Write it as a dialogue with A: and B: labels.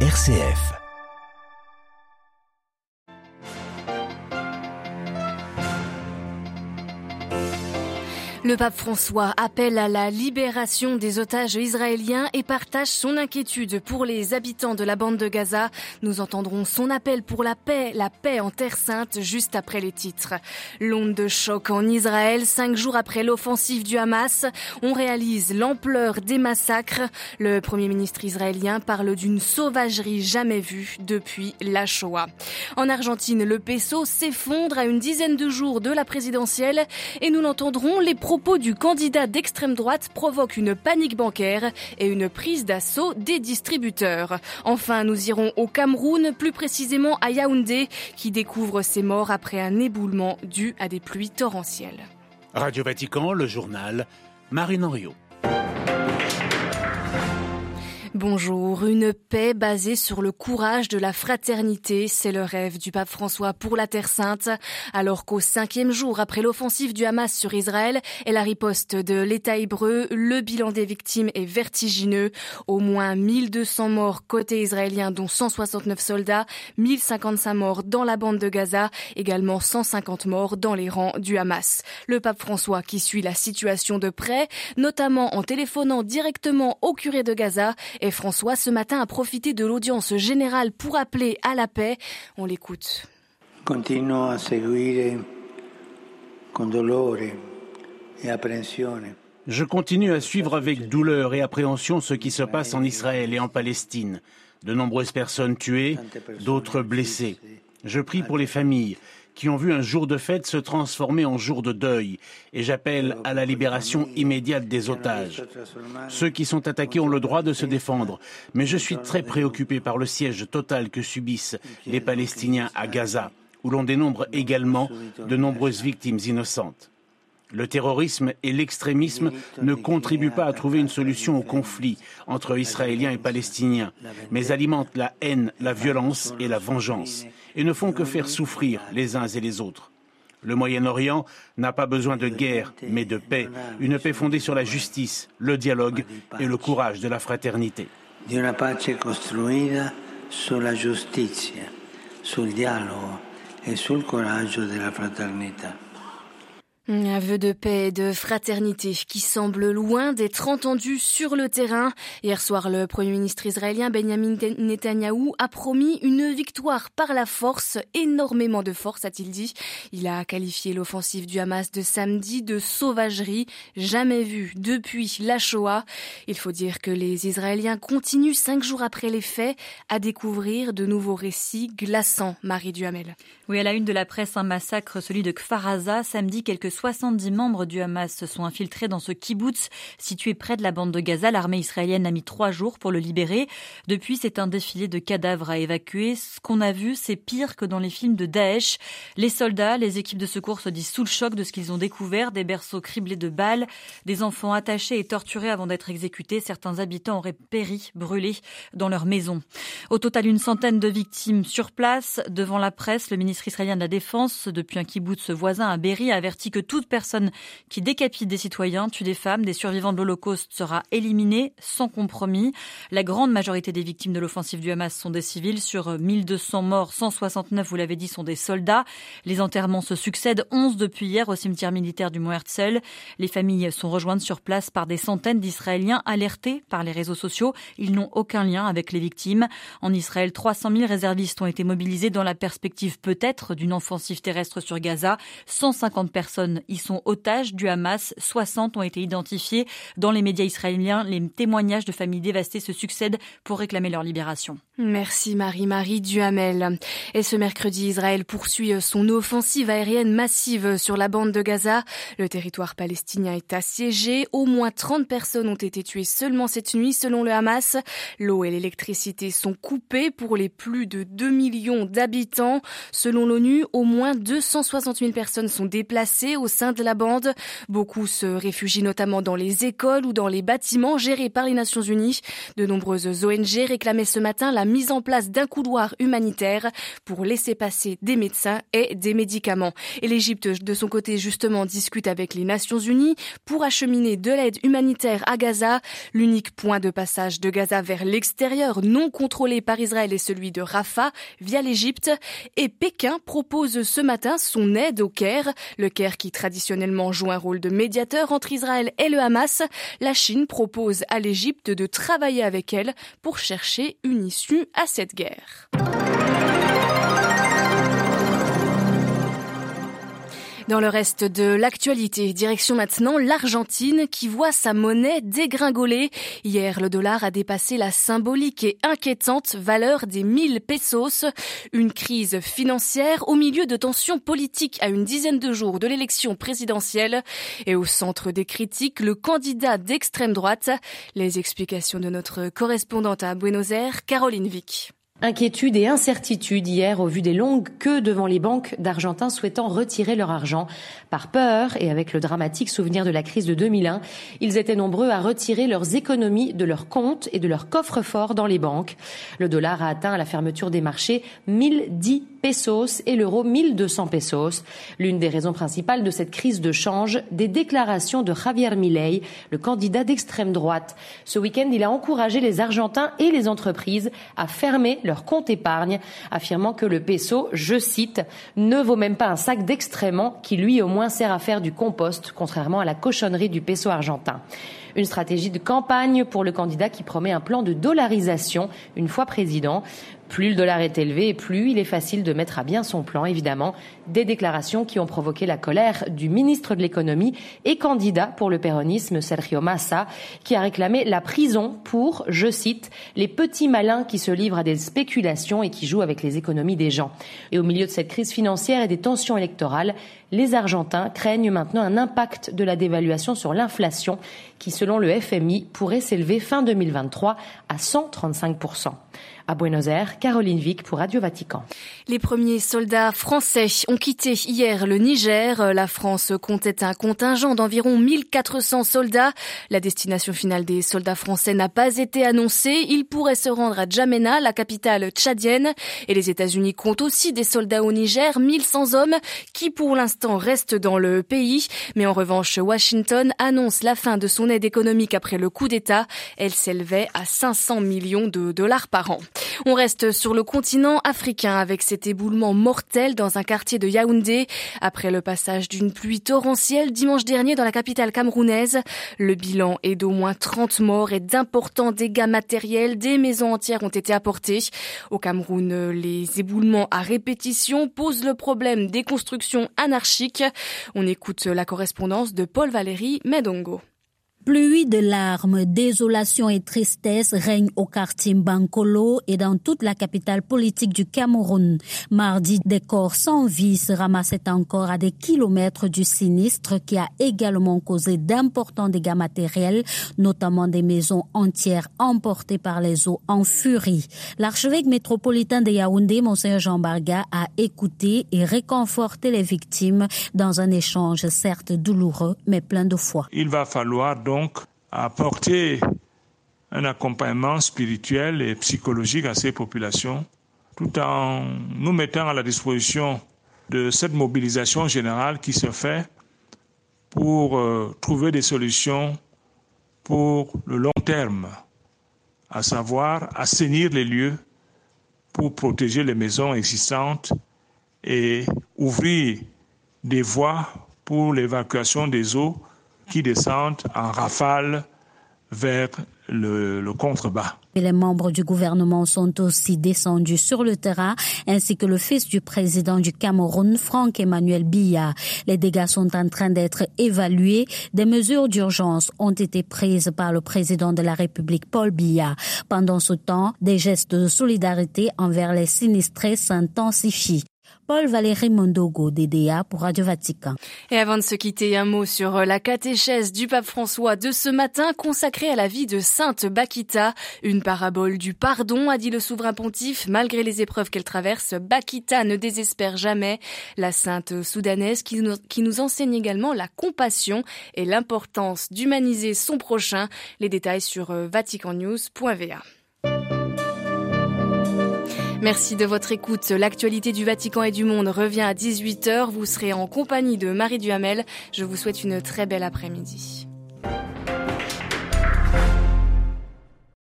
A: RCF.
B: Le pape François appelle à la libération des otages israéliens et partage son inquiétude pour les habitants de la bande de Gaza. Nous entendrons son appel pour la paix, la paix en Terre Sainte juste après les titres. L'onde de choc en Israël, cinq jours après l'offensive du Hamas, on réalise l'ampleur des massacres. Le premier ministre israélien parle d'une sauvagerie jamais vue depuis la Shoah. En Argentine, le peso s'effondre à une dizaine de jours de la présidentielle et nous l'entendrons les pro propos du candidat d'extrême droite provoque une panique bancaire et une prise d'assaut des distributeurs. Enfin, nous irons au Cameroun, plus précisément à Yaoundé, qui découvre ses morts après un éboulement dû à des pluies torrentielles.
C: Radio Vatican, le journal, Marine Henriot.
B: Bonjour, une paix basée sur le courage de la fraternité, c'est le rêve du pape François pour la Terre Sainte, alors qu'au cinquième jour après l'offensive du Hamas sur Israël et la riposte de l'État hébreu, le bilan des victimes est vertigineux. Au moins 1200 morts côté israélien, dont 169 soldats, 1055 morts dans la bande de Gaza, également 150 morts dans les rangs du Hamas. Le pape François qui suit la situation de près, notamment en téléphonant directement au curé de Gaza, François, ce matin, a profité de l'audience générale pour appeler à la paix. On l'écoute.
D: à seguire con dolore
C: Je continue à suivre avec douleur et appréhension ce qui se passe en Israël et en Palestine. De nombreuses personnes tuées, d'autres blessées. Je prie pour les familles qui ont vu un jour de fête se transformer en jour de deuil, et j'appelle à la libération immédiate des otages. Ceux qui sont attaqués ont le droit de se défendre, mais je suis très préoccupé par le siège total que subissent les Palestiniens à Gaza, où l'on dénombre également de nombreuses victimes innocentes. Le terrorisme et l'extrémisme ne contribuent pas à trouver une solution au conflit entre Israéliens et Palestiniens, mais alimentent la haine, la violence et la vengeance, et ne font que faire souffrir les uns et les autres. Le Moyen-Orient n'a pas besoin de guerre, mais de paix, une paix fondée sur la justice, le dialogue et le courage de la fraternité.
B: Un vœu de paix et de fraternité qui semble loin d'être entendu sur le terrain. Hier soir, le Premier ministre israélien Benjamin Netanyahou a promis une victoire par la force, énormément de force, a-t-il dit. Il a qualifié l'offensive du Hamas de samedi de sauvagerie jamais vue depuis la Shoah. Il faut dire que les Israéliens continuent, cinq jours après les faits, à découvrir de nouveaux récits glaçants, Marie Duhamel.
E: Oui, à la une de la presse, un massacre, celui de Kfaraza, samedi, quelques 70 membres du Hamas se sont infiltrés dans ce kibbutz situé près de la bande de Gaza. L'armée israélienne a mis trois jours pour le libérer. Depuis, c'est un défilé de cadavres à évacuer. Ce qu'on a vu, c'est pire que dans les films de Daesh. Les soldats, les équipes de secours se disent sous le choc de ce qu'ils ont découvert. Des berceaux criblés de balles, des enfants attachés et torturés avant d'être exécutés. Certains habitants auraient péri, brûlés dans leur maison. Au total, une centaine de victimes sur place. Devant la presse, le ministre israélien de la Défense, depuis un kibbutz voisin à Berry, averti que toute personne qui décapite des citoyens, tue des femmes, des survivants de l'Holocauste sera éliminée sans compromis. La grande majorité des victimes de l'offensive du Hamas sont des civils. Sur 1200 morts, 169, vous l'avez dit, sont des soldats. Les enterrements se succèdent, 11 depuis hier au cimetière militaire du Mont Herzl. Les familles sont rejointes sur place par des centaines d'Israéliens alertés par les réseaux sociaux. Ils n'ont aucun lien avec les victimes. En Israël, 300 000 réservistes ont été mobilisés dans la perspective peut-être d'une offensive terrestre sur Gaza. 150 personnes ils sont otages du Hamas. 60 ont été identifiés. Dans les médias israéliens, les témoignages de familles dévastées se succèdent pour réclamer leur libération.
B: Merci Marie-Marie Duhamel. Et ce mercredi, Israël poursuit son offensive aérienne massive sur la bande de Gaza. Le territoire palestinien est assiégé. Au moins 30 personnes ont été tuées seulement cette nuit selon le Hamas. L'eau et l'électricité sont coupées pour les plus de 2 millions d'habitants. Selon l'ONU, au moins 260 000 personnes sont déplacées au sein de la bande. Beaucoup se réfugient notamment dans les écoles ou dans les bâtiments gérés par les Nations Unies. De nombreuses ONG réclamaient ce matin la mise en place d'un couloir humanitaire pour laisser passer des médecins et des médicaments. Et l'Égypte, de son côté, justement, discute avec les Nations Unies pour acheminer de l'aide humanitaire à Gaza. L'unique point de passage de Gaza vers l'extérieur non contrôlé par Israël est celui de Rafah via l'Égypte. Et Pékin propose ce matin son aide au Caire. Le Caire qui traditionnellement joue un rôle de médiateur entre Israël et le Hamas. La Chine propose à l'Égypte de travailler avec elle pour chercher une issue à cette guerre. Dans le reste de l'actualité, direction maintenant l'Argentine qui voit sa monnaie dégringoler. Hier, le dollar a dépassé la symbolique et inquiétante valeur des 1000 pesos. Une crise financière au milieu de tensions politiques à une dizaine de jours de l'élection présidentielle. Et au centre des critiques, le candidat d'extrême droite. Les explications de notre correspondante à Buenos Aires, Caroline Vic.
A: Inquiétude et incertitude hier au vu des longues queues devant les banques d'Argentins souhaitant retirer leur argent. Par peur et avec le dramatique souvenir de la crise de 2001, ils étaient nombreux à retirer leurs économies de leurs comptes et de leurs coffres forts dans les banques. Le dollar a atteint à la fermeture des marchés 1010 pesos et l'euro 1200 pesos. L'une des raisons principales de cette crise de change, des déclarations de Javier Milei, le candidat d'extrême droite. Ce week-end, il a encouragé les Argentins et les entreprises à fermer leur compte épargne, affirmant que le peso, je cite, ne vaut même pas un sac d'extrêmement qui lui au moins sert à faire du compost, contrairement à la cochonnerie du peso argentin. Une stratégie de campagne pour le candidat qui promet un plan de dollarisation une fois président. Plus le dollar est élevé, plus il est facile de mettre à bien son plan, évidemment. Des déclarations qui ont provoqué la colère du ministre de l'économie et candidat pour le péronisme, Sergio Massa, qui a réclamé la prison pour, je cite, les petits malins qui se livrent à des spéculations et qui jouent avec les économies des gens. Et au milieu de cette crise financière et des tensions électorales, les Argentins craignent maintenant un impact de la dévaluation sur l'inflation qui, selon le FMI, pourrait s'élever fin 2023 à 135% à Buenos Aires, Caroline Vic pour Radio Vatican.
B: Les premiers soldats français ont quitté hier le Niger. La France comptait un contingent d'environ 1400 soldats. La destination finale des soldats français n'a pas été annoncée. Ils pourraient se rendre à Djamena, la capitale tchadienne. Et les États-Unis comptent aussi des soldats au Niger, 1100 hommes, qui pour l'instant restent dans le pays. Mais en revanche, Washington annonce la fin de son aide économique après le coup d'État. Elle s'élevait à 500 millions de dollars par an. On reste sur le continent africain avec cet éboulement mortel dans un quartier de Yaoundé après le passage d'une pluie torrentielle dimanche dernier dans la capitale camerounaise. Le bilan est d'au moins 30 morts et d'importants dégâts matériels. Des maisons entières ont été apportées. Au Cameroun, les éboulements à répétition posent le problème des constructions anarchiques. On écoute la correspondance de Paul Valéry Medongo.
F: Pluie de larmes, désolation et tristesse règnent au quartier Bankolo et dans toute la capitale politique du Cameroun. Mardi, des corps sans vie se ramassaient encore à des kilomètres du sinistre qui a également causé d'importants dégâts matériels, notamment des maisons entières emportées par les eaux en furie. L'archevêque métropolitain de Yaoundé, Monseigneur Jean Barga, a écouté et réconforté les victimes dans un échange certes douloureux, mais plein de foi.
G: Il va falloir donc donc apporter un accompagnement spirituel et psychologique à ces populations, tout en nous mettant à la disposition de cette mobilisation générale qui se fait pour euh, trouver des solutions pour le long terme, à savoir assainir les lieux pour protéger les maisons existantes et ouvrir des voies pour l'évacuation des eaux qui descendent en rafale vers le, le contrebas.
F: les membres du gouvernement sont aussi descendus sur le terrain, ainsi que le fils du président du Cameroun, Franck Emmanuel Biya. Les dégâts sont en train d'être évalués. Des mesures d'urgence ont été prises par le président de la République, Paul Biya. Pendant ce temps, des gestes de solidarité envers les sinistrés s'intensifient. Paul Valéry Mondogo, DDA pour Radio Vatican.
B: Et avant de se quitter, un mot sur la catéchèse du pape François de ce matin consacrée à la vie de Sainte Bakita. Une parabole du pardon, a dit le souverain pontife. Malgré les épreuves qu'elle traverse, Bakita ne désespère jamais. La sainte soudanaise qui nous, qui nous enseigne également la compassion et l'importance d'humaniser son prochain. Les détails sur vaticannews.va. Merci de votre écoute. L'actualité du Vatican et du monde revient à 18h. Vous serez en compagnie de Marie Duhamel. Je vous souhaite une très belle après-midi.